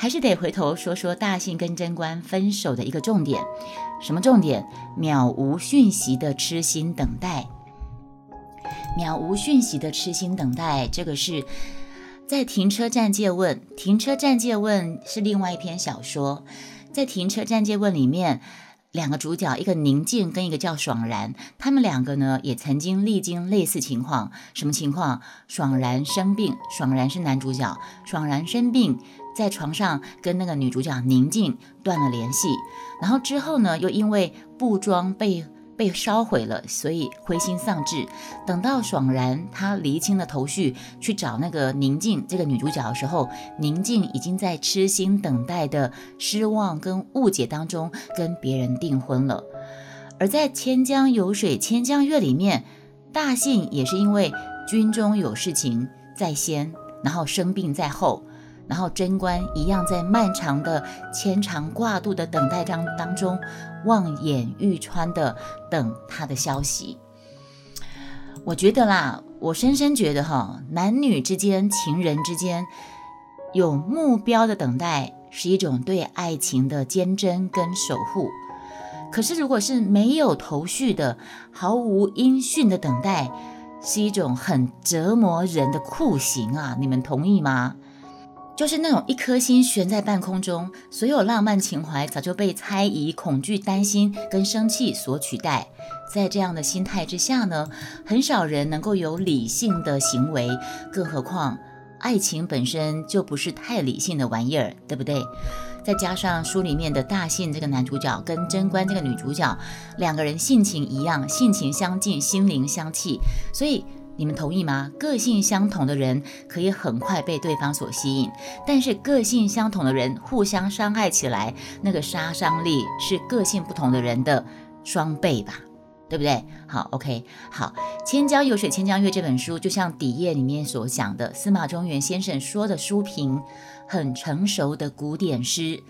还是得回头说说大信跟贞观分手的一个重点，什么重点？渺无讯息的痴心等待。渺无讯息的痴心等待，这个是在停车站借问。停车站借问是另外一篇小说，在停车站借问里面。两个主角，一个宁静跟一个叫爽然，他们两个呢也曾经历经类似情况。什么情况？爽然生病，爽然是男主角，爽然生病，在床上跟那个女主角宁静断了联系，然后之后呢，又因为布庄被。被烧毁了，所以灰心丧志。等到爽然他厘清了头绪，去找那个宁静这个女主角的时候，宁静已经在痴心等待的失望跟误解当中跟别人订婚了。而在《千江有水千江月》里面，大信也是因为军中有事情在先，然后生病在后。然后贞观一样在漫长的牵肠挂肚的等待当当中，望眼欲穿的等他的消息。我觉得啦，我深深觉得哈，男女之间、情人之间有目标的等待，是一种对爱情的坚贞跟守护。可是如果是没有头绪的、毫无音讯的等待，是一种很折磨人的酷刑啊！你们同意吗？就是那种一颗心悬在半空中，所有浪漫情怀早就被猜疑、恐惧、担心跟生气所取代。在这样的心态之下呢，很少人能够有理性的行为，更何况爱情本身就不是太理性的玩意儿，对不对？再加上书里面的大信这个男主角跟贞观这个女主角两个人性情一样，性情相近，心灵相契，所以。你们同意吗？个性相同的人可以很快被对方所吸引，但是个性相同的人互相伤害起来，那个杀伤力是个性不同的人的双倍吧？对不对？好，OK，好，《千江有水千江月》这本书，就像底页里面所讲的，司马中原先生说的书评，很成熟的古典诗。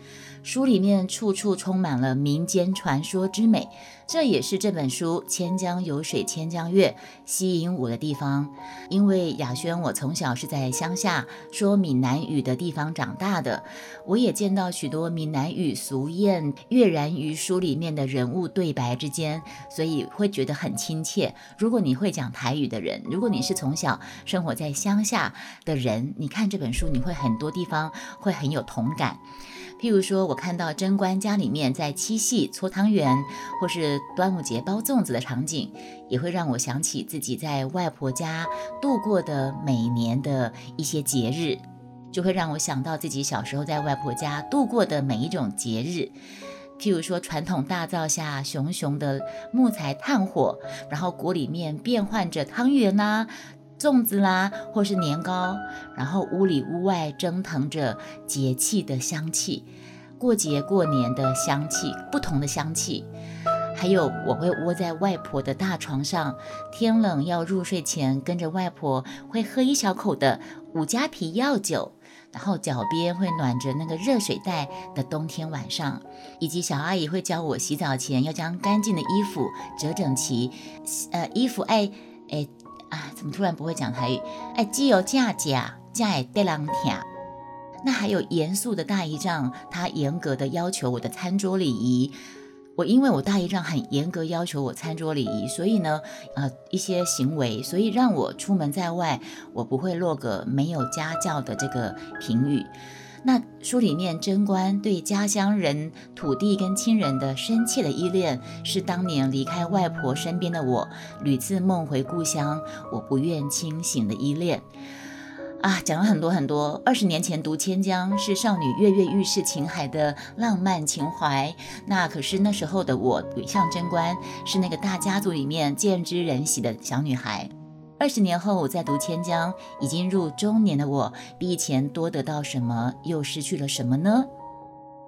书里面处处充满了民间传说之美，这也是这本书《千江有水千江月》吸引我的地方。因为雅轩，我从小是在乡下说闽南语的地方长大的，我也见到许多闽南语俗谚跃然于书里面的人物对白之间，所以会觉得很亲切。如果你会讲台语的人，如果你是从小生活在乡下的人，你看这本书，你会很多地方会很有同感。譬如说，我看到贞观家里面在七夕搓汤圆，或是端午节包粽子的场景，也会让我想起自己在外婆家度过的每年的一些节日，就会让我想到自己小时候在外婆家度过的每一种节日。譬如说，传统大灶下熊熊的木材炭火，然后锅里面变换着汤圆呐。粽子啦，或是年糕，然后屋里屋外蒸腾着节气的香气，过节过年的香气，不同的香气。还有，我会窝在外婆的大床上，天冷要入睡前，跟着外婆会喝一小口的五加皮药酒，然后脚边会暖着那个热水袋的冬天晚上，以及小阿姨会教我洗澡前要将干净的衣服折整齐，呃，衣服爱诶。啊，怎么突然不会讲台语？哎，既有架架架也得人听。那还有严肃的大姨丈，他严格的要求我的餐桌礼仪。我因为我大姨丈很严格要求我餐桌礼仪，所以呢，呃，一些行为，所以让我出门在外，我不会落个没有家教的这个评语。那书里面贞观对家乡人、土地跟亲人的深切的依恋，是当年离开外婆身边的我屡次梦回故乡，我不愿清醒的依恋。啊，讲了很多很多。二十年前读《千江》是少女跃跃欲试情海的浪漫情怀，那可是那时候的我像贞观，是那个大家族里面见之人喜的小女孩。二十年后，我在读《千江》，已经入中年的我，比以前多得到什么，又失去了什么呢？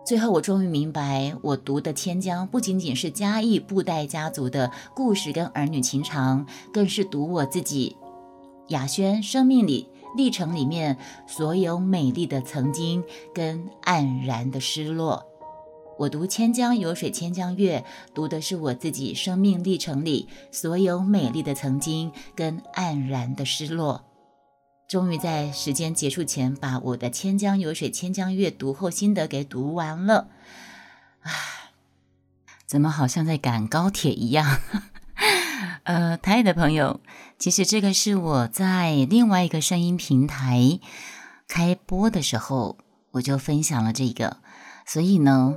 最后，我终于明白，我读的《千江》不仅仅是嘉义布袋家族的故事跟儿女情长，更是读我自己雅轩生命里历程里面所有美丽的曾经跟黯然的失落。我读《千江有水千江月》，读的是我自己生命历程里所有美丽的曾经跟黯然的失落。终于在时间结束前把我的《千江有水千江月》读后心得给读完了。唉，怎么好像在赶高铁一样？呃，台的朋友，其实这个是我在另外一个声音平台开播的时候，我就分享了这个。所以呢，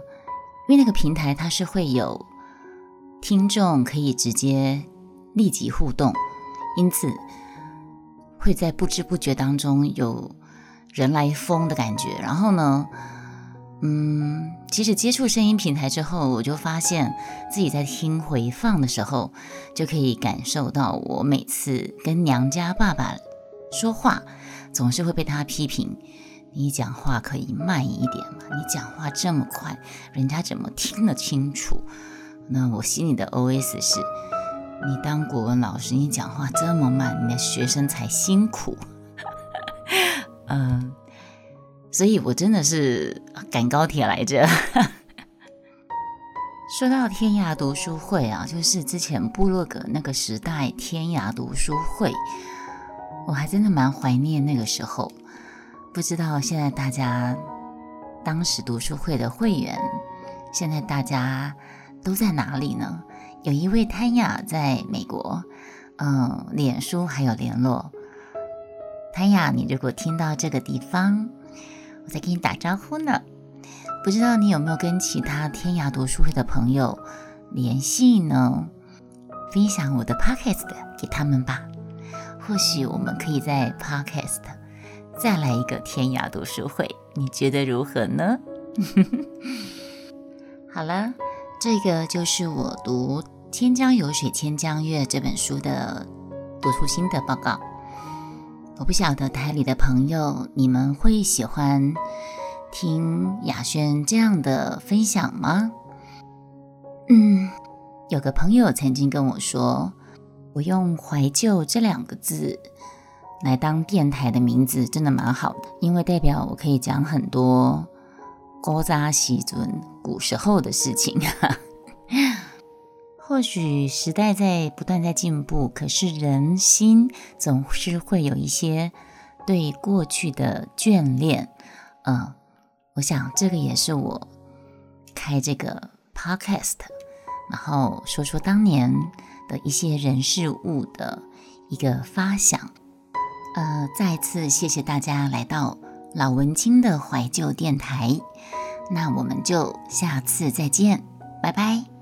因为那个平台它是会有听众可以直接立即互动，因此会在不知不觉当中有人来疯的感觉。然后呢？嗯，其实接触声音平台之后，我就发现自己在听回放的时候，就可以感受到我每次跟娘家爸爸说话，总是会被他批评：你讲话可以慢一点嘛？你讲话这么快，人家怎么听得清楚？那我心里的 OS 是：你当国文老师，你讲话这么慢，你的学生才辛苦。嗯。所以我真的是赶高铁来着。说到天涯读书会啊，就是之前部落格那个时代天涯读书会，我还真的蛮怀念那个时候。不知道现在大家当时读书会的会员，现在大家都在哪里呢？有一位潘雅在美国，嗯，脸书还有联络。潘雅，你如果听到这个地方。我在跟你打招呼呢，不知道你有没有跟其他天涯读书会的朋友联系呢？分享我的 podcast 给他们吧，或许我们可以在 podcast 再来一个天涯读书会，你觉得如何呢？好了，这个就是我读《千江有水千江月》这本书的读书心得报告。我不晓得台里的朋友，你们会喜欢听雅轩这样的分享吗？嗯，有个朋友曾经跟我说，我用“怀旧”这两个字来当电台的名字，真的蛮好的，因为代表我可以讲很多高扎西尊古时候的事情。或许时代在不断在进步，可是人心总是会有一些对过去的眷恋。嗯，我想这个也是我开这个 podcast，然后说说当年的一些人事物的一个发想。呃，再次谢谢大家来到老文青的怀旧电台，那我们就下次再见，拜拜。